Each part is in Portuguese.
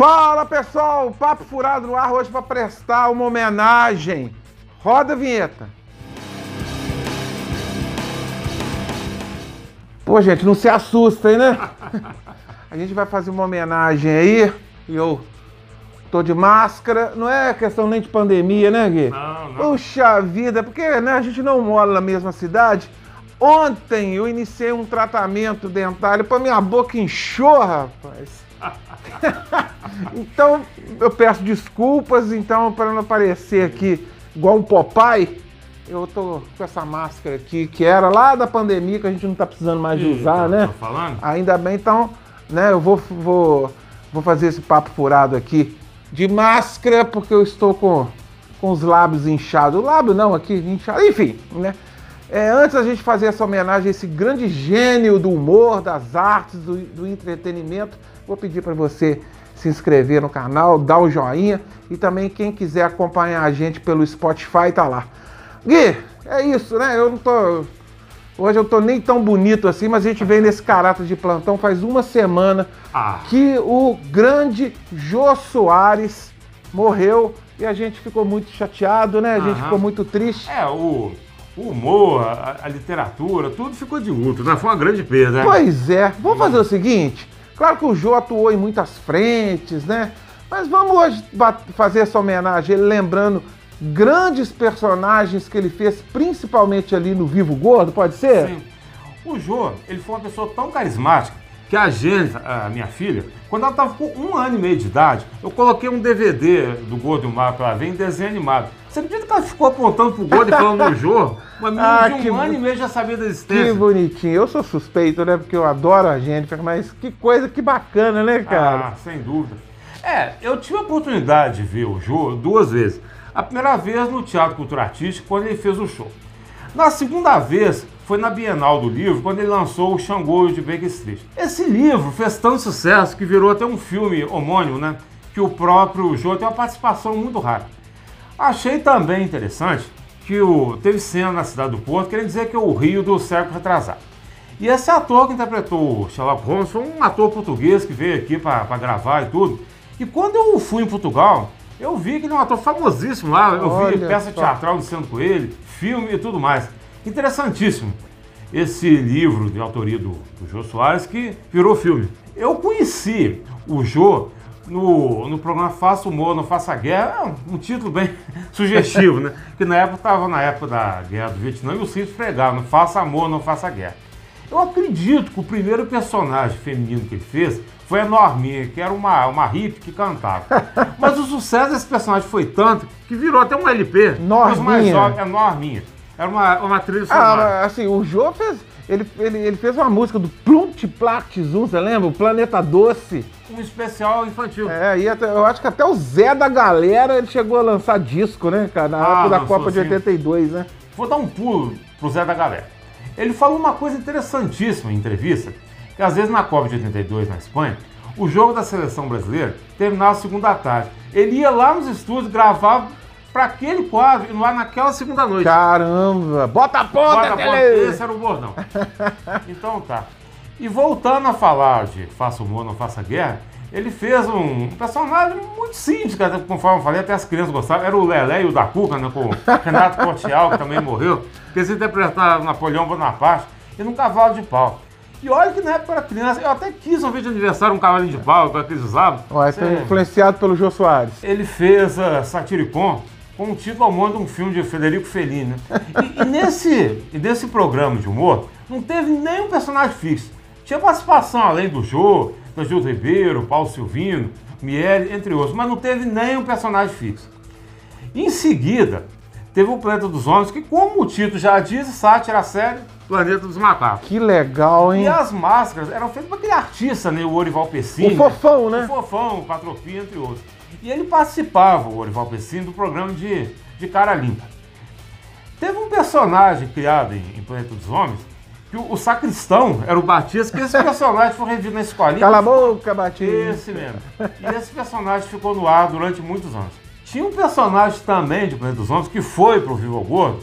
Fala pessoal, Papo Furado no ar hoje para prestar uma homenagem. Roda a vinheta. Pô, gente, não se assustem, né? A gente vai fazer uma homenagem aí e eu tô de máscara. Não é questão nem de pandemia, né, Gui? Não, não. Puxa vida, porque né, a gente não mora na mesma cidade. Ontem eu iniciei um tratamento dentário para minha boca inchou, rapaz. então eu peço desculpas, então para não aparecer aqui igual um Popeye, eu tô com essa máscara aqui que era lá da pandemia que a gente não tá precisando mais de usar, tá- né? tá falando? Ainda bem, então, né? Eu vou, vou, vou fazer esse papo furado aqui de máscara porque eu estou com, com os lábios inchados. O lábio não, aqui inchado, enfim, né? É, antes da gente fazer essa homenagem a esse grande gênio do humor, das artes, do, do entretenimento, vou pedir para você se inscrever no canal, dar o joinha e também quem quiser acompanhar a gente pelo Spotify tá lá. Gui, é isso, né? Eu não tô. Hoje eu tô nem tão bonito assim, mas a gente vem nesse caráter de plantão faz uma semana Ah, que o grande Jô Soares morreu e a gente ficou muito chateado, né? A gente Aham. ficou muito triste. é, o, o humor, a, a literatura, tudo ficou de luto, né? Foi uma grande perda, né? Pois é, vamos fazer o seguinte: claro que o Jô atuou em muitas frentes, né? Mas vamos hoje fazer essa homenagem, lembrando grandes personagens que ele fez, principalmente ali no Vivo Gordo, pode ser? Sim. O Jô, ele foi uma pessoa tão carismática que a Gênesis, a minha filha, quando ela estava com um ano e meio de idade, eu coloquei um DVD do Gordo e o Mar para ela ver em desenho animado. Você acredita que ela ficou apontando pro Gordo e falando no Jô? Uma menina Ah, de um que ano e meio já sabia da Que existência. bonitinho. Eu sou suspeito, né? Porque eu adoro a Jennifer, mas que coisa, que bacana, né, cara? Ah, sem dúvida. É, eu tive a oportunidade de ver o Jô duas vezes. A primeira vez no Teatro Cultura Artística, quando ele fez o show. Na segunda vez, foi na Bienal do Livro, quando ele lançou o Xangô de Baker Street. Esse livro fez tanto sucesso que virou até um filme homônimo, né? Que o próprio Jô tem uma participação muito rara. Achei também interessante que o, teve cena na cidade do Porto querendo dizer que é o Rio do século retrasado. E esse ator que interpretou o Sherlock Holmes foi um ator português que veio aqui para gravar e tudo. E quando eu fui em Portugal, eu vi que ele é um ator famosíssimo lá. Eu vi Olha peça só. teatral iniciando com ele, filme e tudo mais. Interessantíssimo esse livro de autoria do, do Jô Soares que virou filme. Eu conheci o Jô no, no programa Faça Humor, Não Faça Guerra, é um, título bem sugestivo, né? Que na época estava na época da Guerra do Vietnã e o Cid pregava, não faça amor, não faça guerra. Eu acredito que o primeiro personagem feminino que ele fez foi a Norminha, que era uma, uma hippie que cantava. Mas o sucesso desse personagem foi tanto que virou até um LP. Norminha. Mais jovens- É Norminha. Era uma, uma trilha Ah, sonora. assim, o Jô fez. Ele, ele, ele fez uma música do Plunt Plact Zum, você lembra? O Planeta Doce. Um especial infantil. É, e até- eu acho que até o Zé da galera ele chegou a lançar disco, né, cara? Na Ah, época da Copa de sim. 82, né? Vou dar um pulo pro Zé da Galera. Ele falou uma coisa interessantíssima em entrevista, que às vezes na Copa de 82 na Espanha, o jogo da seleção brasileira terminava segunda tarde. Ele ia lá nos estúdios, gravava para aquele quadro e lá naquela segunda noite. Caramba! Bota a ponta, Bota a ponta, esse era o bordão. Então tá. E voltando a falar de Faça Humor, Não Faça Guerra, ele fez um personagem muito simples, cara, conforme eu falei, até as crianças gostaram. Era o Lelé e o da Cuca, né, com o Renato Cortial, que também morreu, que eles interpretaram Napoleão Bonaparte, e num cavalo de pau. E olha que na época era criança, eu até quis um vídeo de aniversário, um cavalinho de pau, que eles usavam. Ué, foi influenciado pelo Jô Soares. ele fez a Satiricon com um título homônimo de um filme de Federico Fellini. né? E, e nesse, e nesse programa de humor, não teve nenhum personagem fixo. Tinha participação além do Jô, do Gil Ribeiro, Paulo Silvino, Miele, entre outros, mas não teve nenhum personagem fixo. Em seguida, teve o Planeta dos Homens, que, como o título já diz, sátira a série Planeta dos Macacos. Que legal, hein? E as máscaras eram feitas por aquele artista, né? O Orival Pessini. O fofão, né? O Fofão, o Patropi, entre outros. E ele participava, o Orival Pessini, do programa de, de Cara Limpa. Teve um personagem criado em, em Planeta dos Homens, que o, o sacristão era o Batista, que esse personagem foi revido na escolinha. Cala a boca, Batista. Esse mesmo. E esse personagem ficou no ar durante muitos anos. Tinha um personagem também de Planeta dos Homens que foi pro Vivo Gordo,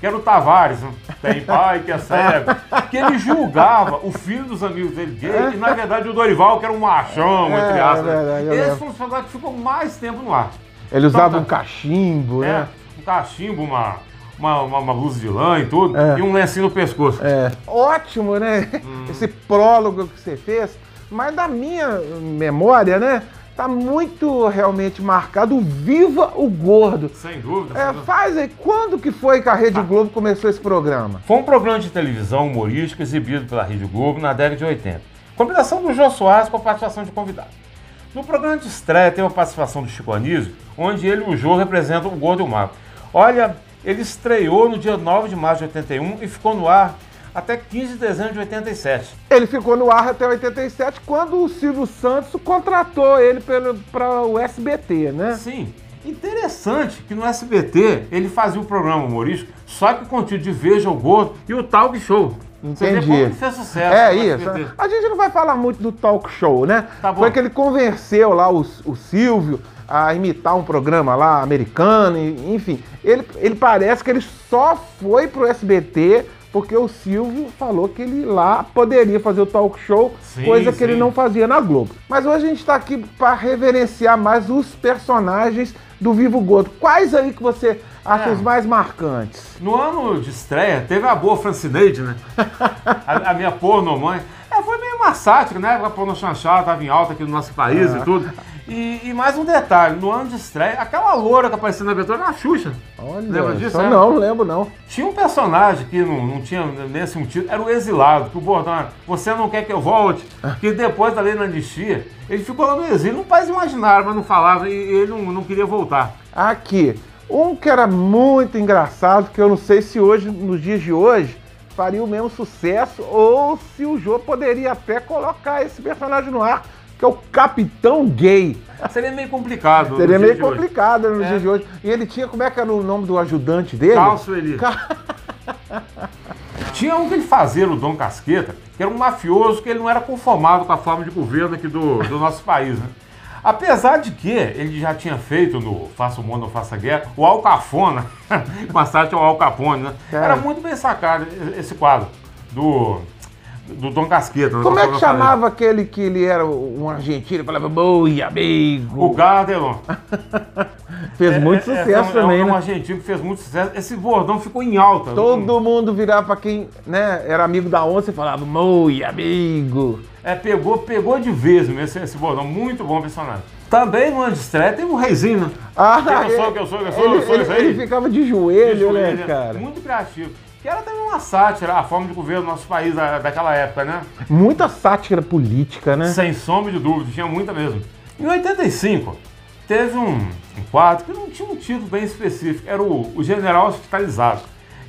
que era o Tavares, né? tem pai que é cego, que ele julgava o filho dos amigos dele gay, e na verdade o Dorival, que era um machão, entre É, aspas. é verdade, Esse foi um personagem que ficou mais tempo no ar. Ele usava Então, um cachimbo, É, né? um cachimbo, uma, uma, uma, uma blusa de lã e tudo, É. e um lencinho no pescoço. É. Ótimo, né? Esse prólogo que você fez. Mas da minha memória, né? Tá muito realmente marcado Viva o Gordo. Sem dúvida. É, faz aí, quando que foi que a Rede Globo começou esse programa? Foi um programa de televisão humorístico exibido pela Rede Globo na década de 80. Combinação do Jô Soares com a participação de convidados. No programa de estreia teve a participação do Chico Anísio, onde ele e o Jô representam o Gordo e o Mago. Olha, ele estreou no dia 9 de março de 81 e ficou no ar até 15 de dezembro de 87. Ele ficou no ar até 87, quando o Silvio Santos contratou ele para o SBT, né? Sim. Interessante que no SBT ele fazia o programa humorístico, só que contido de Veja o Gordo e o Talk Show. Você vê Entendi. como ele fez sucesso. É isso. SBT. A gente não vai falar muito do talk show, né? Tá. Foi que ele convenceu lá o, o Silvio a imitar um programa lá americano, enfim. Ele, ele parece que ele só foi pro SBT porque o Silvio falou que ele lá poderia fazer o talk show, Sim, coisa que ele sim. não fazia na Globo. Mas hoje a gente está aqui para reverenciar mais os personagens do Vivo Gordo. Quais aí que você acha É. os mais marcantes? No ano de estreia, teve a boa Francineide, né? a, a minha porno mãe. É, foi meio uma sátira, né? A porno chanchada estava em alta aqui no nosso país Ah. e tudo. E, e mais um detalhe, no ano de estreia, aquela loura que apareceu na abertura era a Xuxa. Lembra Olha, disso, só né? não, lembro não. Tinha um personagem que não, não tinha nesse sentido, era o exilado, que o bordão você não quer que eu volte, que depois da lei da anistia, ele ficou lá no exílio, num país imaginário, mas não falava e ele não, não queria voltar. Aqui, um que era muito engraçado, que eu não sei se hoje, nos dias de hoje, faria o mesmo sucesso, ou se o Jô poderia até colocar esse personagem no ar, que é o Capitão Gay. Seria meio complicado. no Seria dia meio complicado nos É. dias de hoje. E ele tinha, como é que era o nome do ajudante dele? Calço ele. Ca- Tinha um que ele fazia, o Dom Casqueta, que era um mafioso que ele não era conformado com a forma de governo aqui do, do nosso país, né? Apesar de que ele já tinha feito no Faça o Mundo ou Faça a Guerra, o Alcafona, com a sátira ao Al Capone, né? Cara. Era muito bem sacado esse quadro do, do Dom Casqueta. né? Como é que chamava aquele que ele era um argentino, falava, boi, amigo. O Gardelon. Fez muito É, é, sucesso é um, também, é um né? argentino que fez muito sucesso. Esse bordão ficou em alta. Todo mundo virava pra quem né, era amigo da onça e falava, moi, amigo. É, pegou, pegou de vez mesmo esse, esse bordão. Muito bom personagem. Também no ano de estreia tem um reizinho, né? Ah, Que eu sou, que eu sou, que eu sou, ele, eu sou ele- isso aí. ele ficava de joelho, De joelho, né, cara? Muito criativo. Que era também uma sátira, a forma de governo do nosso país da, daquela época, né? Muita sátira política, né? Sem sombra de dúvida, tinha muita mesmo. Em 85, teve um, um quadro que não tinha um título bem específico, era o, o General Hospitalizado.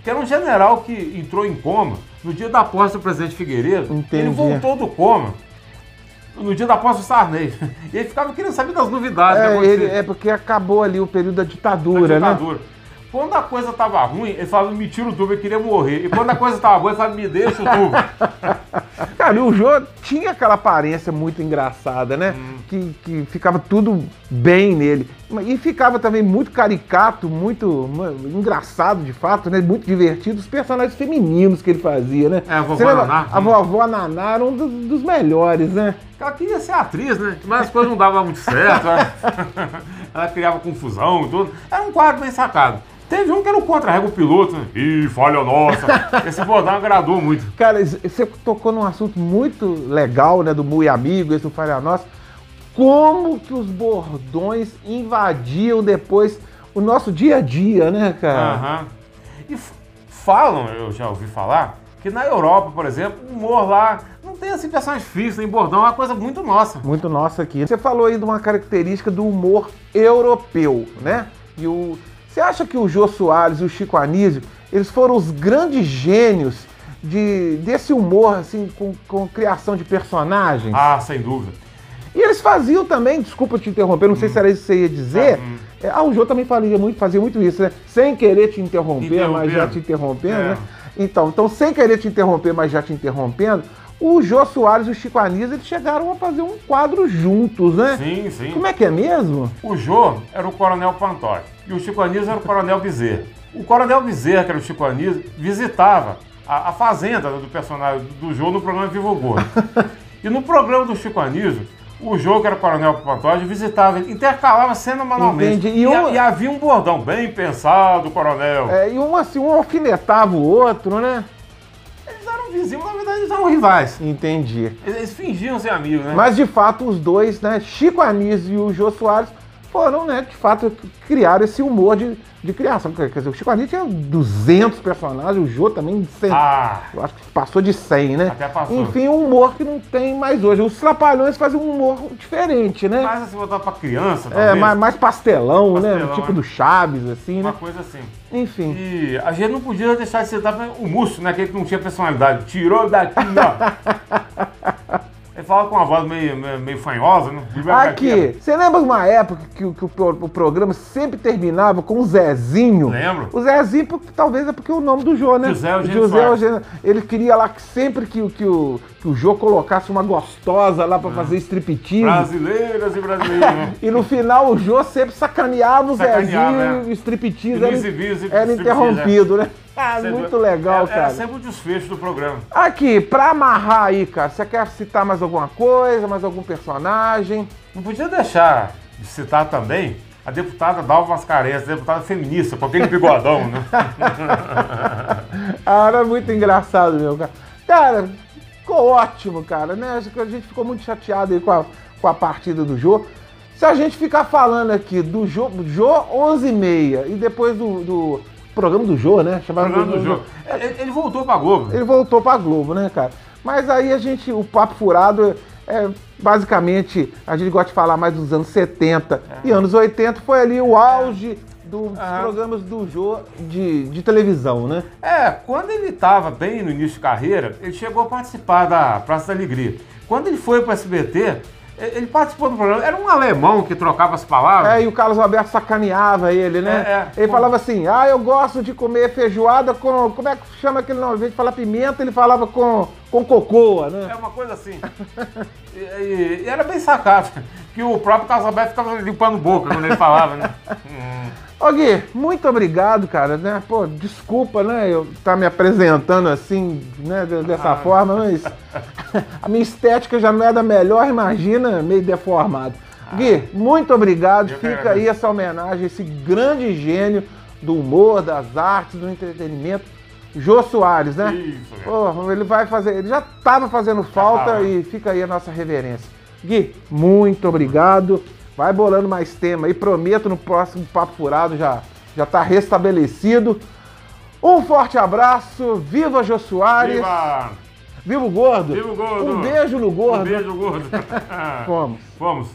Que era um general que entrou em coma no dia da posse do presidente Figueiredo. Entendi. Ele voltou do coma no dia da posse do Sarney. E ele ficava querendo saber das novidades É, ele, é porque acabou ali o período da da ditadura, né? Quando a coisa tava ruim, ele falava, me tira o tubo, ele queria morrer. E quando a coisa tava boa, ele falava, me deixa o tubo. Cara, e o Jô tinha aquela aparência muito engraçada, né? Hum. Que, que ficava tudo bem nele. E ficava também muito caricato, muito mano, engraçado de fato, né? Muito divertido. Os personagens femininos que ele fazia, né? É, a vovó? Naná. A vovó Naná era um dos, dos melhores, né? Ela queria ser atriz, né? Mas as coisas não davam muito certo. Ela, ela criava confusão e tudo. Era um quadro bem sacado. Teve um que era o contra-rega o piloto, né? Ih, falha nossa. Esse bordão agradou muito. Cara, você tocou num assunto muito legal, né? Do Mui Amigo, esse do Falha Nossa. Como que os bordões invadiam depois o nosso dia a dia, né, cara? Aham. E falam, eu já ouvi falar, que na Europa, por exemplo, o humor lá não tem assim personagem fixo, nem bordão, é uma coisa muito nossa. Muito nossa aqui. Você falou aí de uma característica do humor europeu, né? E o... Você acha que o Jô Soares e o Chico Anísio, eles foram os grandes gênios de, desse humor, assim, com, com criação de personagens? Ah, sem dúvida. E eles faziam também, desculpa te interromper, não sei se era isso que você ia dizer. Hum. É, Ah, o Jô também fazia muito, fazia muito isso, né? Sem querer te interromper, mas já te interrompendo, É. né? Então, então, sem querer te interromper, mas já te interrompendo, o Jô Soares e o Chico Anísio, eles chegaram a fazer um quadro juntos, né? Sim, sim. Como é que é mesmo? O Jô era o Coronel Pantoja e o Chico Anísio era o Coronel Bezerra. O Coronel Bezerra, que era o Chico Anísio, visitava a, a fazenda do personagem do Jô no programa Vivo Gordo. e no programa do Chico Anísio, o Jô, que era o Coronel Pantoja, visitava, intercalava cena manualmente. E E, um- e havia um bordão bem pensado, Coronel. É, e um assim, um alfinetava o outro, né? Vizinhos, na verdade eles eram rivais. Entendi. Eles, eles fingiam ser amigos, né? Mas de fato os dois, né, Chico Anísio e o Jô Soares, foram, né, de fato, criaram esse humor de, de criação. Quer dizer, o Chico Anísio tinha 200 personagens, o Jô também 100. Ah, Eu acho que passou de 100, né? Até passou. Enfim, um humor que não tem mais hoje. Os Trapalhões fazem um humor diferente, né? mas se botar pra criança, é, talvez, mais, mais pastelão, né? Pastelão, Tipo é. do Chaves, assim, uma né? coisa assim. Enfim. E a gente não podia deixar de citar o Múcio, né? Aquele que não tinha personalidade. Tirou daqui, ó. Falava com uma voz meio, meio, meio fanhosa, né? Aqui, você lembra uma época que, o- que o, o programa sempre terminava com o Zezinho? Lembro. O Zezinho, porque, talvez é porque o nome do Jô, né? José Eugênio José. Eugênio. Ele queria lá que sempre que, o- que, o, que o Jô colocasse uma gostosa lá pra fazer striptease. Brasileiras e brasileiros, né? E no final o Jô sempre sacaneava o Sacaneava, Zezinho é. e o striptease era, era interrompido, né? Ah, Sempre- muito legal, era, cara. Era sempre o desfecho do programa. Aqui, pra amarrar aí, cara, você quer citar mais alguma coisa, mais algum personagem? Não podia deixar de citar também a deputada Dalva Mascarenhas, deputada feminista, com aquele bigodão, né? Ah, era muito engraçado, meu, cara. Cara, ficou ótimo, cara, né? Acho que a gente ficou muito chateado aí com a, com a partida do Jô. Se a gente ficar falando aqui do Jô, Jô 11 e meia e depois do, do programa do Jô, né? Chamava Programa do jogo. Ele, ele voltou pra Globo. Ele voltou pra Globo, né, cara? Mas aí a gente, o Papo Furado é basicamente, a gente gosta de falar mais dos anos 70 e anos 80, foi ali o auge dos Aham. programas do Jô de, de televisão, né? É, quando ele estava bem no início de carreira, ele chegou a participar da Praça da Alegria. Quando ele foi para o SBT, ele participou do programa. Era um alemão que trocava as palavras. É, e o Carlos Alberto sacaneava ele, né? É, é. Ele falava assim, ah, eu gosto de comer feijoada com, como é que chama aquele nome? Ao invés de falar pimenta, ele falava com, com cocoa, né? É uma coisa assim. e, e- e era bem sacado. Que o próprio Carlos Alberto ficava limpando boca quando ele falava, né? Hum. Ô Gui, muito obrigado, cara, né? Pô, desculpa, né, eu estar me apresentando assim, né, de- dessa Ah. forma, mas a minha estética já não é da melhor, imagina, meio deformado. Gui, muito obrigado, Eu fica aí essa homenagem esse grande gênio do humor, das artes, do entretenimento, Jô Soares, né? Isso. Pô, ele vai fazer, ele já estava fazendo falta e fica aí a nossa reverência. Gui, muito obrigado. Vai bolando mais tema aí, prometo no próximo Papo Furado já já tá restabelecido. Um forte abraço, viva Jô Soares, viva, Viva! o gordo. Viva o gordo! Um beijo no gordo. Um beijo, gordo! Fomos. Vamos.